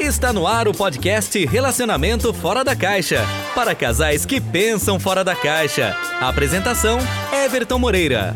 Está no ar o podcast Relacionamento Fora da Caixa para casais que pensam fora da caixa. Apresentação: Everton Moreira.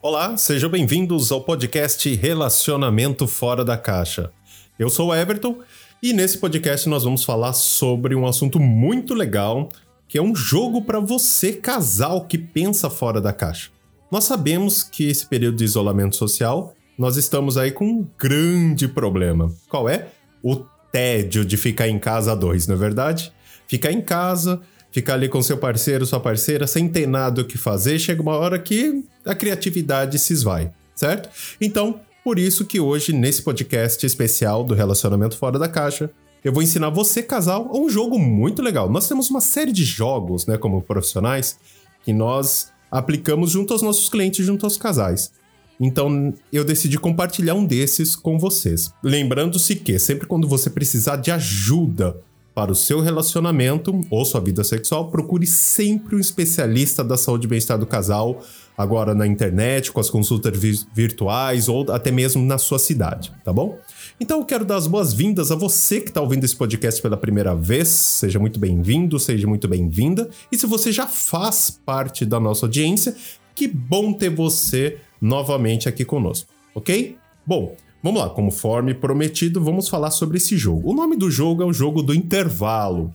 Olá, sejam bem-vindos ao podcast Relacionamento Fora da Caixa. Eu sou o Everton e nesse podcast nós vamos falar sobre um assunto muito legal, que é um jogo para você casal que pensa fora da caixa. Nós sabemos que esse período de isolamento social, nós estamos aí com um grande problema. Qual é? O tédio de ficar em casa a dois, não é verdade? Ficar em casa, ficar ali com seu parceiro, sua parceira, sem ter nada o que fazer, chega uma hora que a criatividade se esvai, certo? Então, por isso que hoje, nesse podcast especial do Relacionamento Fora da Caixa, eu vou ensinar você, casal, a um jogo muito legal. Nós temos uma série de jogos, né, como profissionais, que nós aplicamos junto aos nossos clientes, junto aos casais. Então, eu decidi compartilhar um desses com vocês. Lembrando-se que sempre quando você precisar de ajuda para o seu relacionamento ou sua vida sexual, procure sempre um especialista da saúde e bem-estar do casal, agora na internet, com as consultas vi virtuais ou até mesmo na sua cidade, tá bom? Então eu quero dar as boas-vindas a você que está ouvindo esse podcast pela primeira vez. Seja muito bem-vindo, seja muito bem-vinda. E se você já faz parte da nossa audiência, que bom ter você novamente aqui conosco, ok? Bom, vamos lá, conforme prometido, vamos falar sobre esse jogo. O nome do jogo é o jogo do intervalo.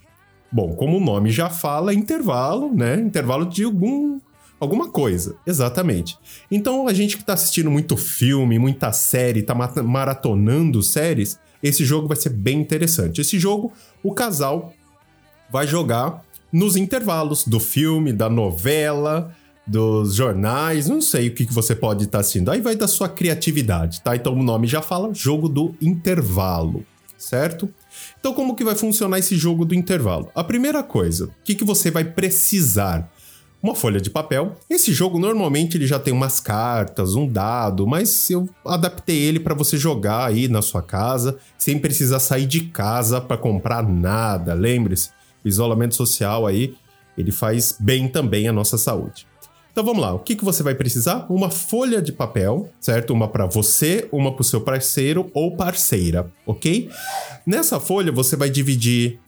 Bom, como o nome já fala, intervalo, né? Intervalo de algum alguma coisa. Exatamente. Então, a gente que tá assistindo muito filme, muita série, tá maratonando séries, esse jogo vai ser bem interessante. Esse jogo, o casal vai jogar nos intervalos do filme, da novela, dos jornais, não sei o que, que você pode estar tá assistindo. Aí vai da sua criatividade, tá? Então o nome já fala, jogo do intervalo, certo? Então como que vai funcionar esse jogo do intervalo? A primeira coisa, o que, que você vai precisar? uma folha de papel. Esse jogo normalmente ele já tem umas cartas, um dado, mas eu adaptei ele para você jogar aí na sua casa, sem precisar sair de casa para comprar nada. Lembre-se, isolamento social aí, ele faz bem também à nossa saúde. Então vamos lá, o que, que você vai precisar? Uma folha de papel, certo? Uma para você, uma para o seu parceiro ou parceira, ok? Nessa folha você vai dividir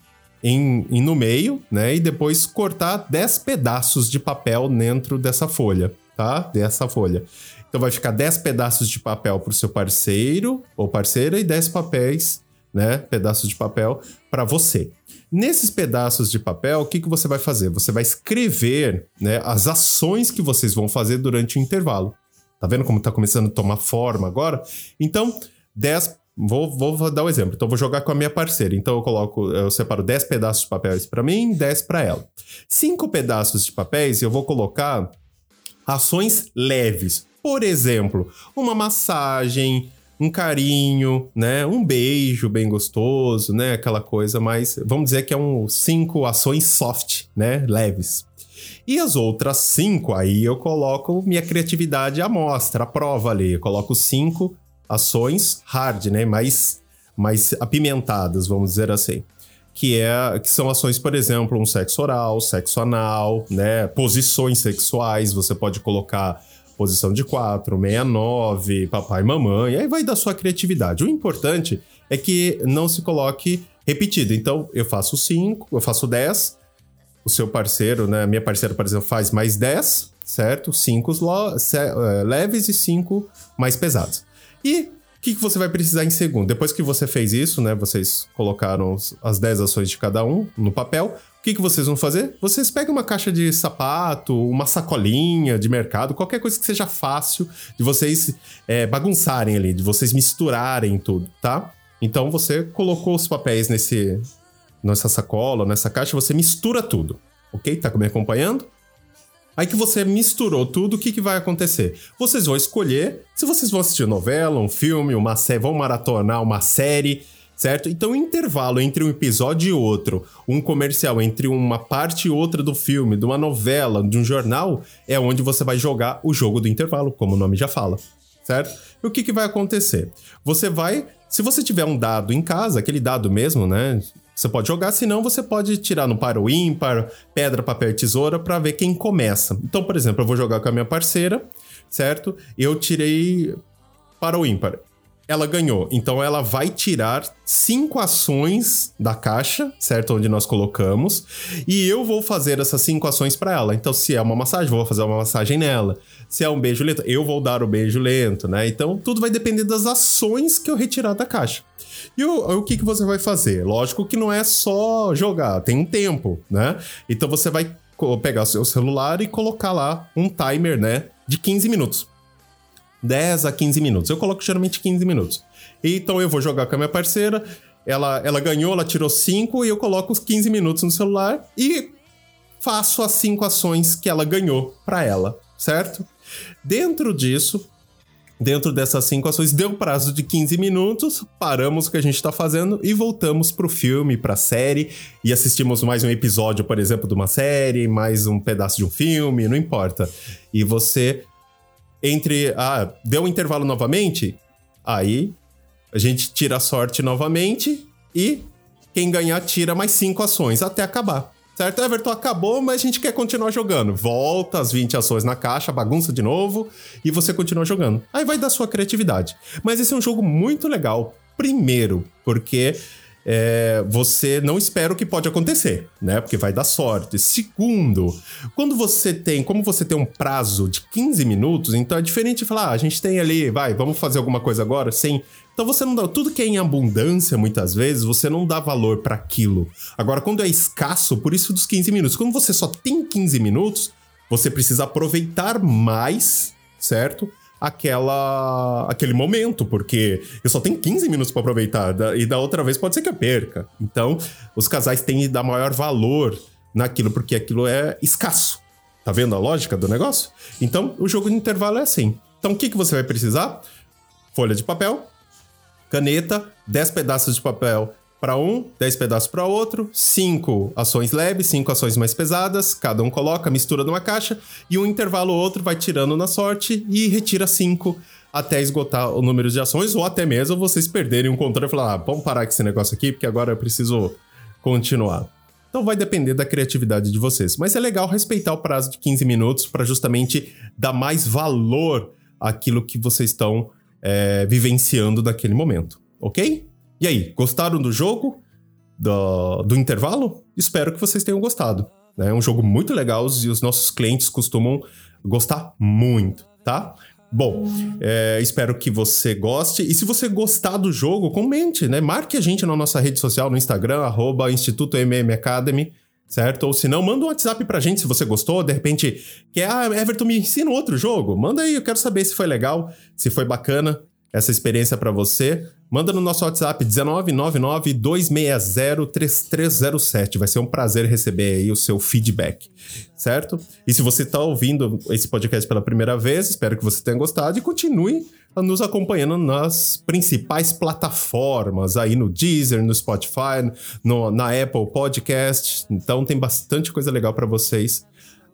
em, em, no meio, né? E depois cortar 10 pedaços de papel dentro dessa folha, tá? Dessa folha. Então vai ficar 10 pedaços de papel para o seu parceiro ou parceira e 10 papéis, né? Pedaços de papel para você. Nesses pedaços de papel, o que, que você vai fazer? Você vai escrever né, as ações que vocês vão fazer durante o intervalo. Tá vendo como tá começando a tomar forma agora? Então, 10 Vou, vou dar um exemplo. Então, vou jogar com a minha parceira. Então, eu coloco, eu separo 10 pedaços de papéis para mim, 10 para ela. Cinco pedaços de papéis eu vou colocar ações leves. Por exemplo, uma massagem, um carinho, né? Um beijo bem gostoso, né? Aquela coisa mais, vamos dizer que é um cinco ações soft, né? Leves. E as outras cinco, aí eu coloco minha criatividade à mostra, à prova ali. Eu coloco cinco ações hard, né? Mais, mais apimentadas, vamos dizer assim. Que, é, que são ações, por exemplo, um sexo oral, sexo anal, né? Posições sexuais, você pode colocar posição de 4, 69, papai e mamãe, aí vai da sua criatividade. O importante é que não se coloque repetido. Então, eu faço 5, eu faço 10, o seu parceiro, né? Minha parceira, por exemplo, faz mais 10, certo? 5 eh, leves e 5 mais pesados. E que, que você vai precisar em segundo? Depois que você fez isso, né? Vocês colocaram as 10 ações de cada um no papel. O que, que vocês vão fazer? Vocês pegam uma caixa de sapato, uma sacolinha de mercado, qualquer coisa que seja fácil de vocês é, bagunçarem ali, de vocês misturarem tudo, tá? Então você colocou os papéis nesse, nessa sacola, nessa caixa, você mistura tudo, ok? Tá me acompanhando? Aí que você misturou tudo, o que, que vai acontecer? Vocês vão escolher se vocês vão assistir novela, um filme, uma série, vão maratonar uma série, certo? Então, o intervalo entre um episódio e outro, um comercial entre uma parte e outra do filme, de uma novela, de um jornal, é onde você vai jogar o jogo do intervalo, como o nome já fala, certo? E o que, que vai acontecer? Você vai, se você tiver um dado em casa, aquele dado mesmo, né? Você pode jogar, senão você pode tirar no par ou ímpar, pedra, papel e tesoura para ver quem começa. Então, por exemplo, eu vou jogar com a minha parceira, certo? Eu tirei para o ímpar. Ela ganhou. Então ela vai tirar cinco ações da caixa, certo? Onde nós colocamos. E eu vou fazer essas cinco ações para ela. Então, se é uma massagem, vou fazer uma massagem nela. Se é um beijo lento, eu vou dar o beijo lento, né? Então, tudo vai depender das ações que eu retirar da caixa. E o, o que, que você vai fazer? Lógico que não é só jogar, tem um tempo, né? Então você vai pegar o seu celular e colocar lá um timer, né? De 15 minutos. 10 a 15 minutos. Eu coloco geralmente 15 minutos. Então eu vou jogar com a minha parceira, ela, ela ganhou, ela tirou 5 e eu coloco os 15 minutos no celular e faço as 5 ações que ela ganhou para ela, certo? Dentro disso, dentro dessas 5 ações, deu prazo de 15 minutos, paramos o que a gente está fazendo e voltamos pro filme, pra série e assistimos mais um episódio, por exemplo, de uma série, mais um pedaço de um filme, não importa. E você entre. Ah, deu um intervalo novamente? Aí a gente tira a sorte novamente e quem ganhar tira mais cinco ações até acabar. Certo? Everton acabou, mas a gente quer continuar jogando. Volta as 20 ações na caixa, bagunça de novo e você continua jogando. Aí vai da sua criatividade. Mas esse é um jogo muito legal. Primeiro, porque é, você não espera o que pode acontecer, né? Porque vai dar sorte. Segundo, quando você tem, como você tem um prazo de 15 minutos, então é diferente de falar, ah, a gente tem ali, vai, vamos fazer alguma coisa agora, sem. Então você não dá. Tudo que é em abundância, muitas vezes, você não dá valor para aquilo. Agora, quando é escasso, por isso dos 15 minutos. Quando você só tem 15 minutos, você precisa aproveitar mais, certo? Aquela aquele momento, porque eu só tenho 15 minutos para aproveitar e da outra vez pode ser que eu perca. Então, os casais têm que dar maior valor naquilo porque aquilo é escasso. Tá vendo a lógica do negócio? Então, o jogo de intervalo é assim. Então, o que, que você vai precisar? Folha de papel, caneta, 10 pedaços de papel para um, 10 pedaços para outro, 5 ações leves, 5 ações mais pesadas, cada um coloca, mistura numa caixa e um intervalo ou outro vai tirando na sorte e retira 5 até esgotar o número de ações ou até mesmo vocês perderem um controle e falar, ah, vamos parar com esse negócio aqui porque agora eu preciso continuar. Então vai depender da criatividade de vocês, mas é legal respeitar o prazo de 15 minutos para justamente dar mais valor àquilo que vocês estão é, vivenciando naquele momento, ok? E aí, gostaram do jogo? Do, do intervalo? Espero que vocês tenham gostado. É um jogo muito legal e os nossos clientes costumam gostar muito, tá? Bom, é, espero que você goste. E se você gostar do jogo, comente, né? Marque a gente na nossa rede social, no Instagram, arroba Instituto MM Academy, certo? Ou se não, manda um WhatsApp pra gente se você gostou. De repente, quer, ah, Everton, me ensina outro jogo. Manda aí, eu quero saber se foi legal, se foi bacana essa experiência para você. Manda no nosso WhatsApp 1999-260-3307. Vai ser um prazer receber aí o seu feedback, certo? E se você está ouvindo esse podcast pela primeira vez, espero que você tenha gostado e continue nos acompanhando nas principais plataformas, aí no Deezer, no Spotify, no, na Apple Podcast. Então tem bastante coisa legal para vocês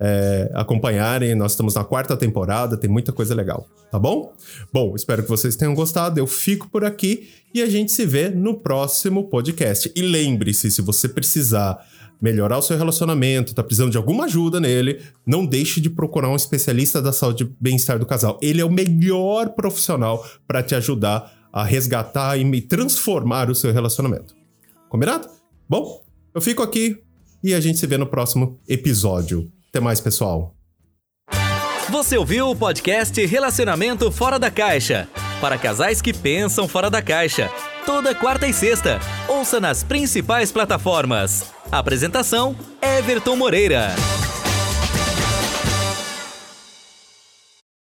é, acompanharem. Nós estamos na quarta temporada, tem muita coisa legal, tá bom? Bom, espero que vocês tenham gostado. Eu fico por aqui e a gente se vê no próximo podcast. E lembre-se, se você precisar melhorar o seu relacionamento, tá precisando de alguma ajuda nele, não deixe de procurar um especialista da saúde e bem-estar do casal. Ele é o melhor profissional para te ajudar a resgatar e transformar o seu relacionamento. Combinado? Bom, eu fico aqui e a gente se vê no próximo episódio. Até mais, pessoal. Você ouviu o podcast Relacionamento Fora da Caixa? Para casais que pensam fora da caixa. Toda quarta e sexta. Ouça nas principais plataformas. Apresentação: Everton Moreira.